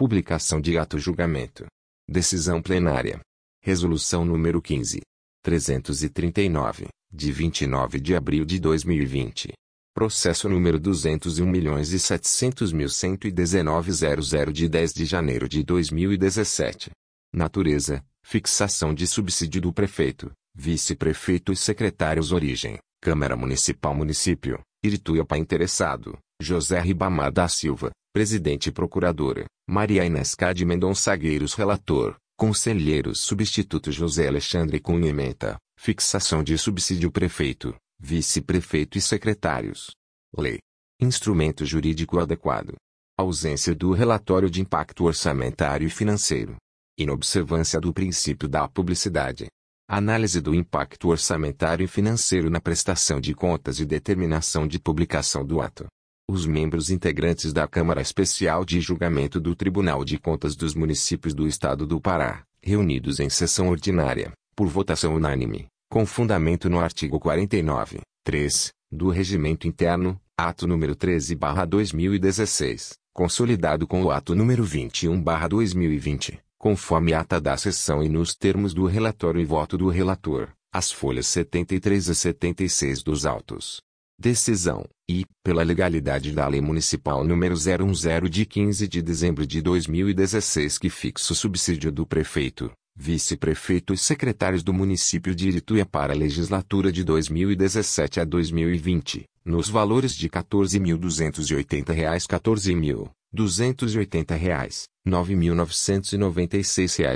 Publicação de ato julgamento. Decisão plenária. Resolução número 15. 339, de 29 de abril de 2020. Processo número 201.700.119.00 de 10 de janeiro de 2017. Natureza: fixação de subsídio do prefeito, vice-prefeito e secretários origem, Câmara Municipal Município, Irituiapa interessado, José Ribamar da Silva, presidente e procuradora, Maria Inês Cade Mendonça Gueiros relator, conselheiros substituto José Alexandre Cunha Menta, fixação de subsídio prefeito, vice-prefeito e secretários. Lei. Instrumento jurídico adequado. Ausência do relatório de impacto orçamentário e financeiro. Inobservância do princípio da publicidade. Análise do impacto orçamentário e financeiro na prestação de contas e determinação de publicação do ato os membros integrantes da Câmara Especial de Julgamento do Tribunal de Contas dos Municípios do Estado do Pará, reunidos em sessão ordinária, por votação unânime, com fundamento no artigo 49, 3, do Regimento Interno, ato número 13/2016, consolidado com o ato número 21/2020, conforme ata da sessão e nos termos do relatório e voto do relator, as folhas 73 a 76 dos autos decisão, e, pela legalidade da Lei Municipal nº 010 de 15 de dezembro de 2016 que fixa o subsídio do prefeito, vice-prefeito e secretários do município de Irituia para a legislatura de 2017 a 2020, nos valores de R$ 14.280, R$ 14.280, R$ 9.996, R$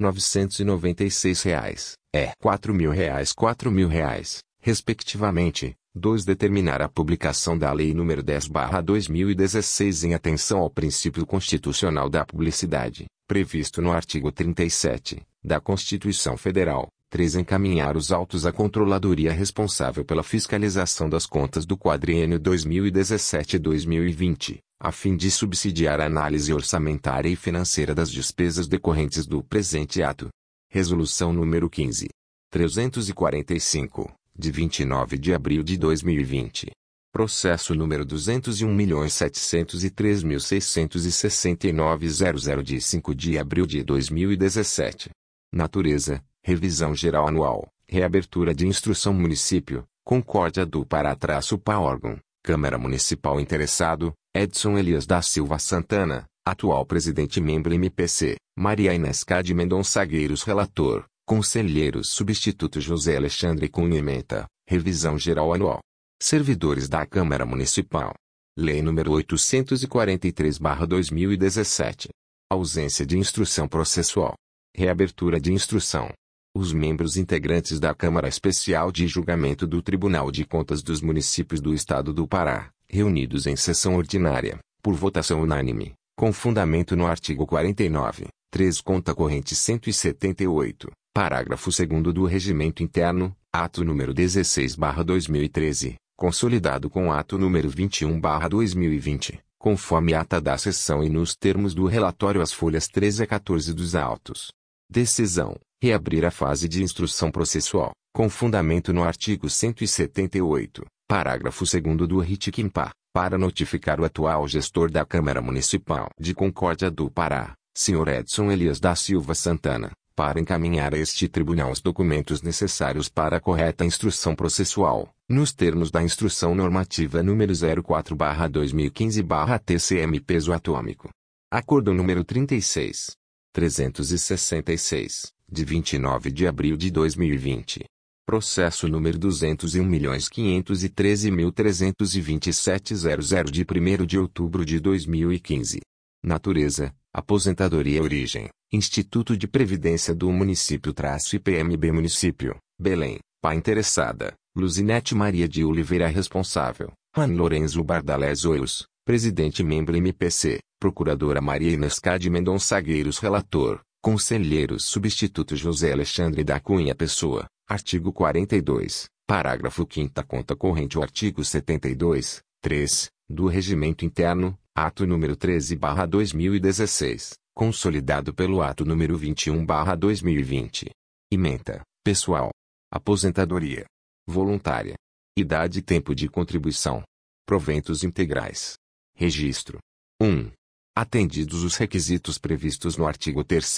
9.996, é R$ 4.000, R$ 4.000, respectivamente, 2. Determinar a publicação da Lei nº 10/2016 em atenção ao princípio constitucional da publicidade, previsto no artigo 37 da Constituição Federal. 3. Encaminhar os autos à controladoria responsável pela fiscalização das contas do quadriênio 2017-2020, a fim de subsidiar a análise orçamentária e financeira das despesas decorrentes do presente ato. Resolução número 15. 345 de 29 de abril de 2020. Processo número 201.703.669.00 de 5 de abril de 2017. Natureza, revisão geral anual, reabertura de instrução município, Concórdia do Pará-PA órgão, Câmara Municipal interessado, Edson Elias da Silva Santana, atual presidente membro MPC, Maria Inês Cade Mendonça Gueiros relator, Conselheiros Substituto José Alexandre Cunha Menta, Revisão Geral Anual. Servidores da Câmara Municipal. Lei nº 843-2017. Ausência de instrução processual. Reabertura de instrução. Os membros integrantes da Câmara Especial de Julgamento do Tribunal de Contas dos Municípios do Estado do Pará, reunidos em sessão ordinária, por votação unânime, com fundamento no artigo 49, 3 Conta Corrente 178, Parágrafo 2 do Regimento Interno, ato número 16/2013, consolidado com ato número 21/2020, conforme ata da sessão e nos termos do relatório às folhas 13 a 14 dos autos. Decisão: reabrir a fase de instrução processual, com fundamento no artigo 178, parágrafo 2 do RIT-QIMPA, para notificar o atual gestor da Câmara Municipal de Concórdia do Pará, Sr. Edson Elias da Silva Santana, para encaminhar a este tribunal os documentos necessários para a correta instrução processual, nos termos da Instrução Normativa número 04/2015/TCM peso atômico. Acordo número 36. 366, de 29 de abril de 2020. Processo número 201.513.327.00 de 1 de outubro de 2015. Natureza, aposentadoria origem, Instituto de Previdência do Município-IPMB Município, Belém, Pá interessada, Luzinete Maria de Oliveira responsável, Juan Lorenzo Bardalés Oios, Presidente Membro MPC, Procuradora Maria Inês Cade Mendonça Gueiros Relator, Conselheiros Substituto José Alexandre da Cunha Pessoa, Artigo 42, Parágrafo 5 Conta corrente o artigo 72, 3, do Regimento Interno, Ato número 13/2016 consolidado pelo ato número 21/2020. Ementa, pessoal, aposentadoria voluntária, idade e tempo de contribuição, proventos integrais. Registro 1. Atendidos os requisitos previstos no artigo 3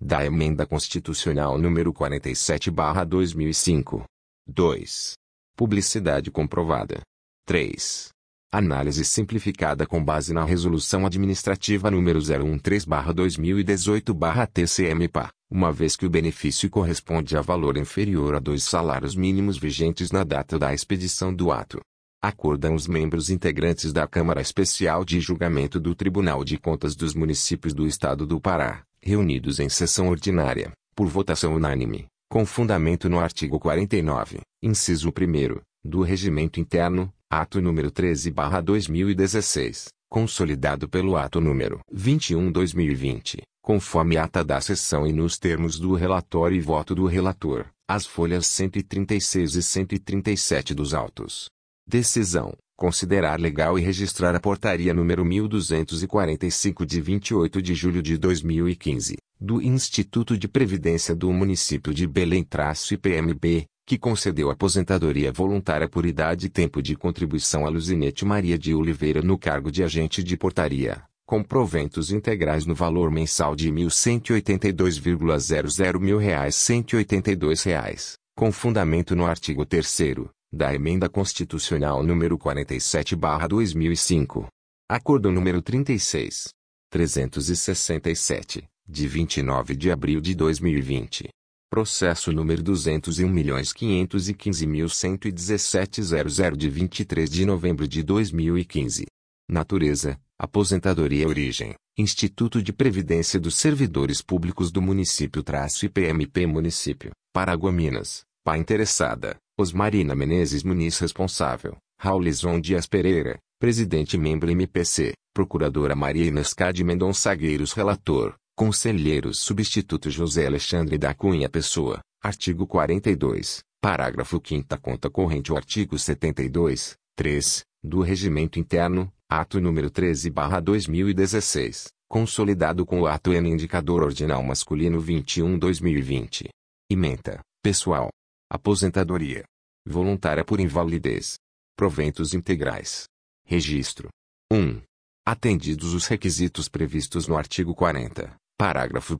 da Emenda Constitucional número 47/2005. 2. Publicidade comprovada. 3. Análise simplificada com base na Resolução Administrativa número 013/2018/TCM-PA, uma vez que o benefício corresponde a valor inferior a dois salários mínimos vigentes na data da expedição do ato. Acordam os membros integrantes da Câmara Especial de Julgamento do Tribunal de Contas dos Municípios do Estado do Pará, reunidos em sessão ordinária, por votação unânime, com fundamento no artigo 49, inciso 1 do Regimento Interno, ato número 13/2016, consolidado pelo ato número 21/2020, conforme ata da sessão e nos termos do relatório e voto do relator, as folhas 136 e 137 dos autos. Decisão: considerar legal e registrar a portaria número 1245 de 28 de julho de 2015, do Instituto de Previdência do Município de Belém-IPMB, que concedeu aposentadoria voluntária por idade e tempo de contribuição a Luzinete Maria de Oliveira no cargo de agente de portaria, com proventos integrais no valor mensal de 1.182,00 mil reais 182 reais, com fundamento no artigo 3 da Emenda Constitucional número 47/2005. Acordo número 36. 367, de 29 de abril de 2020. Processo número 201.515.117.00 de 23 de novembro de 2015. Natureza, Aposentadoria Origem, Instituto de Previdência dos Servidores Públicos do Município-IPMP Município, Paraguai Minas. Pá interessada, Osmarina Menezes Muniz responsável, Raulison Dias Pereira, Presidente Membro MPC, Procuradora Maria Inês Cade Mendonça Gueiros Relator, Conselheiros Substituto José Alexandre da Cunha Pessoa, artigo 42, parágrafo 5 conta corrente o artigo 72, 3, do Regimento Interno, ato número 13/2016, consolidado com o ato N indicador ordinal masculino 21/2020. Ementa, pessoal, aposentadoria voluntária por invalidez, proventos integrais. Registro 1. Atendidos os requisitos previstos no artigo 40, parágrafo 1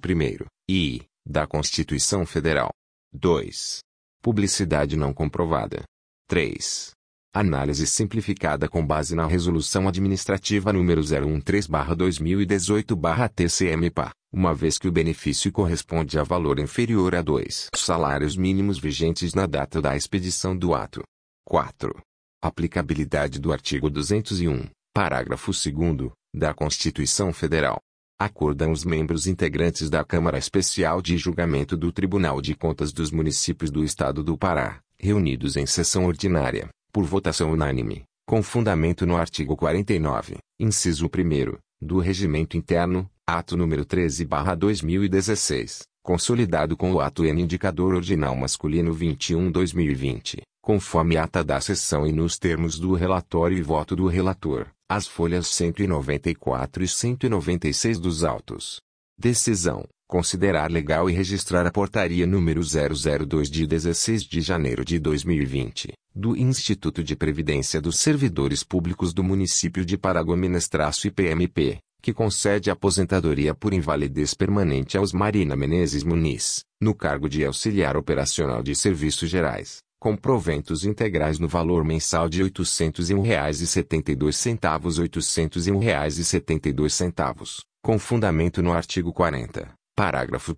e da Constituição Federal. 2. Publicidade não comprovada. 3. Análise simplificada com base na Resolução Administrativa número 013/2018/TCM-PA, uma vez que o benefício corresponde a valor inferior a dois salários mínimos vigentes na data da expedição do ato. 4. Aplicabilidade do artigo 201, parágrafo 2 da Constituição Federal. Acordam os membros integrantes da Câmara Especial de Julgamento do Tribunal de Contas dos Municípios do Estado do Pará, reunidos em sessão ordinária por votação unânime, com fundamento no artigo 49, inciso 1 do Regimento Interno, ato número 13/2016, consolidado com o ato N indicador ordinal masculino 21/2020, conforme ata da sessão e nos termos do relatório e voto do relator, as folhas 194 e 196 dos autos. Decisão: considerar legal e registrar a portaria número 002 de 16 de janeiro de 2020 do Instituto de Previdência dos Servidores Públicos do Município de Paragominas-IPMP, que concede aposentadoria por invalidez permanente aos Marina Menezes Muniz, no cargo de auxiliar operacional de serviços gerais, com proventos integrais no valor mensal de R$ 801,72 R$ 801,72, com fundamento no artigo 40, parágrafo 1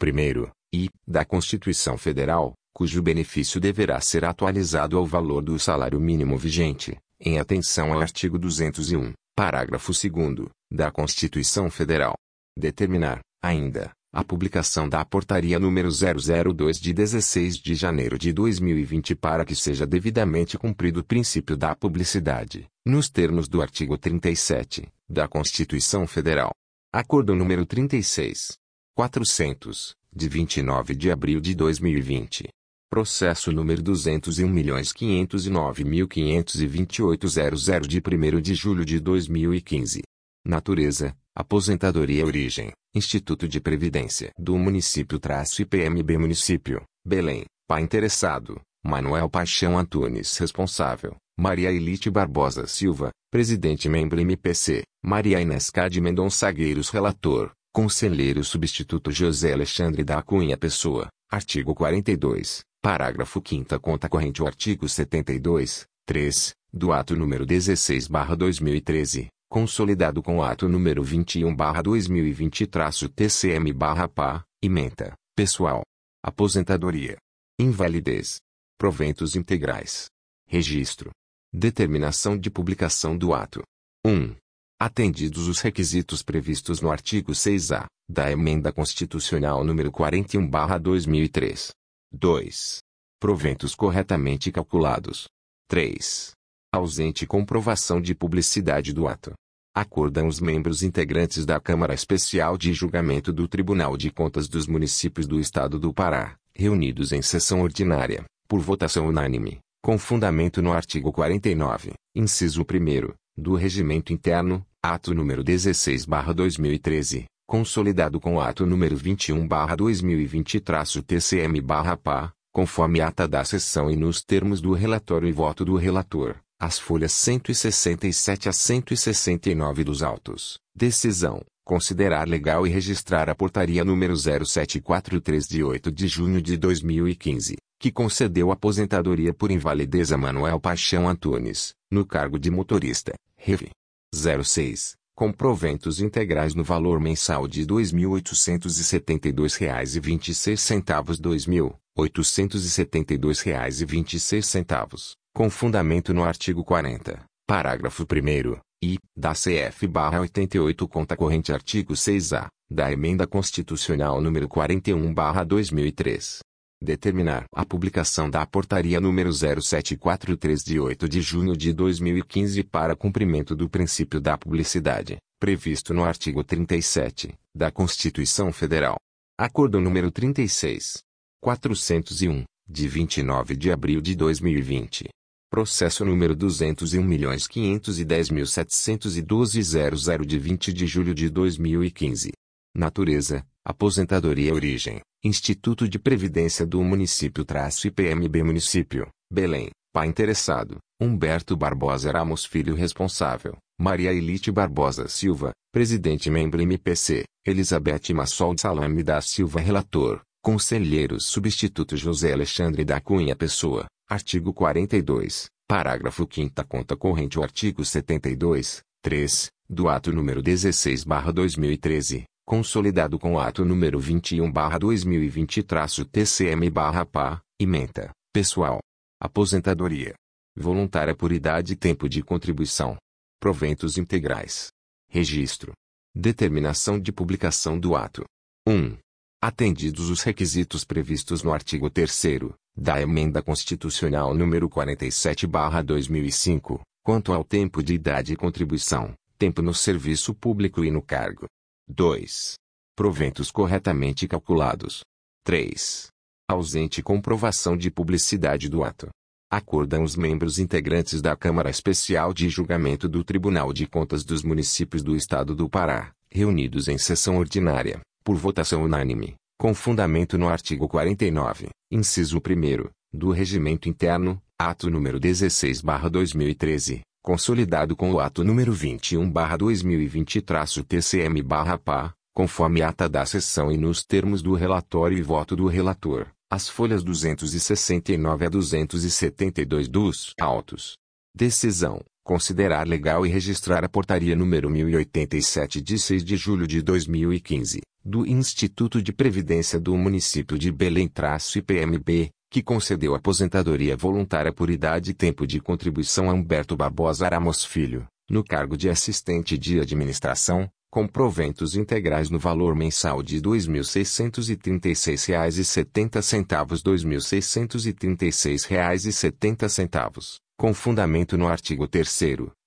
e, da Constituição Federal, cujo benefício deverá ser atualizado ao valor do salário mínimo vigente, em atenção ao artigo 201, parágrafo 2 da Constituição Federal. Determinar, ainda, a publicação da Portaria número 002 de 16 de janeiro de 2020 para que seja devidamente cumprido o princípio da publicidade, nos termos do artigo 37 da Constituição Federal. Acordo número 36. 400, de 29 de abril de 2020. Processo número 201.509.528.00 de 1 de julho de 2015. Natureza, Aposentadoria Origem, Instituto de Previdência do Município-IPMB Município, Belém, Pá interessado, Manuel Paixão Antunes responsável, Maria Elite Barbosa Silva, presidente membro MPC, Maria Inês Cade Mendonça Gueiros relator, conselheiro substituto José Alexandre da Cunha Pessoa, artigo 42, parágrafo 5 conta corrente o artigo 72, 3, do ato número 16/2013, consolidado com o ato número 21/2020-TCM/PA, ementa, pessoal, aposentadoria, invalidez, proventos integrais, registro, determinação de publicação do ato. 1. Atendidos os requisitos previstos no artigo 6-A da Emenda Constitucional nº 41/2003. 2. Proventos corretamente calculados. 3. Ausente comprovação de publicidade do ato. Acordam os membros integrantes da Câmara Especial de Julgamento do Tribunal de Contas dos Municípios do Estado do Pará, reunidos em sessão ordinária, por votação unânime, com fundamento no artigo 49, inciso 1 do Regimento Interno, ato número 16/2013, consolidado com o ato número 21/2020-TCM/PA, conforme ata da sessão e nos termos do relatório e voto do relator, as folhas 167 a 169 dos autos. Decisão: considerar legal e registrar a portaria número 0743 de 8 de junho de 2015, que concedeu aposentadoria por invalidez a Manuel Paixão Antunes, no cargo de motorista, REV 06, com proventos integrais no valor mensal de R$ 2.872,26 R$ 2.872,26, com fundamento no artigo 40, parágrafo 1 e, da CF-88 conta corrente artigo 6-A, da Emenda Constitucional nº 41-2003 determinar a publicação da Portaria número 0743 de 8 de junho de 2015 para cumprimento do princípio da publicidade, previsto no artigo 37 da Constituição Federal. Acordo número 36. 401, de 29 de abril de 2020. Processo número 201.510.712.00 de 20 de julho de 2015. Natureza, Aposentadoria Origem, Instituto de Previdência do Município-IPMB Município, Belém, Pai interessado, Humberto Barbosa Ramos Filho responsável, Maria Elite Barbosa Silva, Presidente Membro MPC, Elizabeth Massol Salame da Silva Relator, Conselheiros Substituto José Alexandre da Cunha Pessoa, artigo 42, parágrafo 5 conta corrente o artigo 72, 3, do ato número 16 2013 consolidado com o ato número 21/2020-TCM/PA, ementa, pessoal, aposentadoria. Voluntária por idade e tempo de contribuição, proventos integrais, registro, determinação de publicação do ato. 1. Atendidos os requisitos previstos no artigo 3 da Emenda Constitucional número 47/2005, quanto ao tempo de idade e contribuição, tempo no serviço público e no cargo, 2. Proventos corretamente calculados. 3. Ausente comprovação de publicidade do ato. Acordam os membros integrantes da Câmara Especial de Julgamento do Tribunal de Contas dos Municípios do Estado do Pará, reunidos em sessão ordinária, por votação unânime, com fundamento no artigo 49, inciso 1 do Regimento Interno, ato número 16/2013, consolidado com o ato número 21/2020-TCM/PA, conforme ata da sessão e nos termos do relatório e voto do relator, as folhas 269 a 272 dos autos. Decisão: considerar legal e registrar a portaria número 1087 de 6 de julho de 2015 do Instituto de Previdência do Município de Belém-IPMB, que concedeu aposentadoria voluntária por idade e tempo de contribuição a Humberto Barbosa Ramos Filho, no cargo de assistente de administração, com proventos integrais no valor mensal de R$ 2.636,70 R$ 2.636,70, com fundamento no artigo 3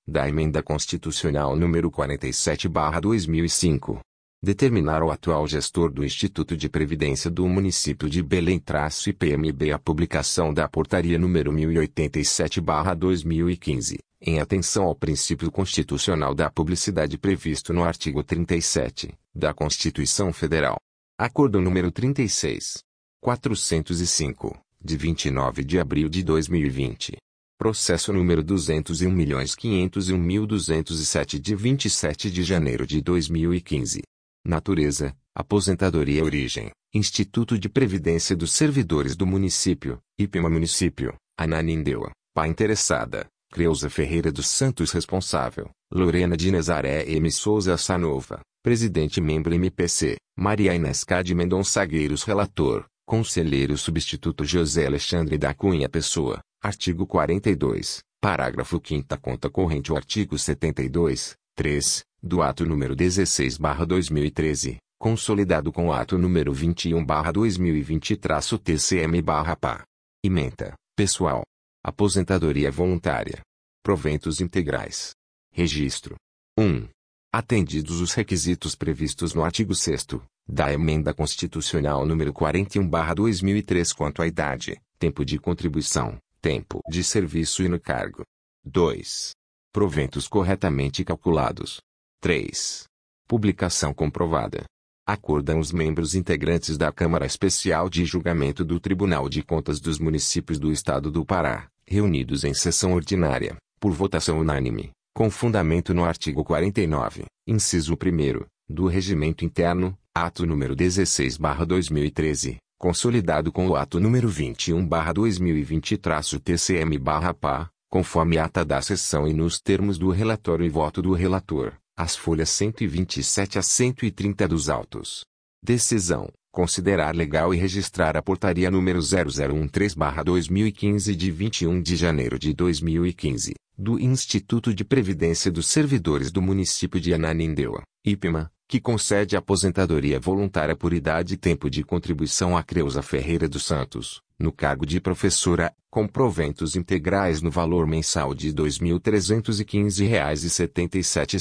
da Emenda Constitucional número 47/2005 determinar ao atual gestor do Instituto de Previdência do município de Belém-IPMB a publicação da Portaria número 1087-2015, em atenção ao princípio constitucional da publicidade previsto no artigo 37 da Constituição Federal. Acordo número 36. 405, de 29 de abril de 2020. Processo número 201.501.207 de 27 de janeiro de 2015. Natureza, aposentadoria origem, Instituto de Previdência dos Servidores do Município, IPMA Município, Ananindeua, Pá interessada, Creuza Ferreira dos Santos responsável, Lorena de Nazaré M. Souza Sanova, Presidente Membro MPC, Maria Inês Cade Mendonça Gueiros Relator, Conselheiro Substituto José Alexandre da Cunha Pessoa, Artigo 42, parágrafo 5 conta corrente o artigo 72, 3, do ato número 16/2013, consolidado com o ato número 21/2020-TCM/PA. Ementa, pessoal. Aposentadoria voluntária. Proventos integrais. Registro. 1. Atendidos os requisitos previstos no artigo 6 da Emenda Constitucional número 41/2003 quanto à idade, tempo de contribuição, tempo de serviço e no cargo. 2. Proventos corretamente calculados. 3. Publicação comprovada. Acordam os membros integrantes da Câmara Especial de Julgamento do Tribunal de Contas dos Municípios do Estado do Pará, reunidos em sessão ordinária, por votação unânime, com fundamento no artigo 49, inciso 1, do Regimento Interno, ato número 16/2013, consolidado com o ato número 21/2020-TCM/PA, conforme ata da sessão e nos termos do relatório e voto do relator, as folhas 127 a 130 dos autos. Decisão: considerar legal e registrar a portaria número 0013/2015 de 21 de janeiro de 2015, do Instituto de Previdência dos Servidores do Município de Ananindeua, IPMA, que concede aposentadoria voluntária por idade e tempo de contribuição a Creuza Ferreira dos Santos, no cargo de professora, com proventos integrais no valor mensal de R$ 2.315,77 R$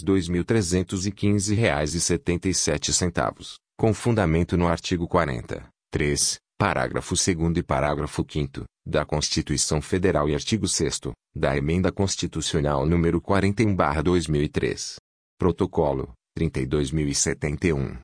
2.315,77, com fundamento no artigo 40, 3, parágrafo 2 e parágrafo 5 da Constituição Federal e artigo 6 da Emenda Constitucional número 41/2003. Protocolo 32.071,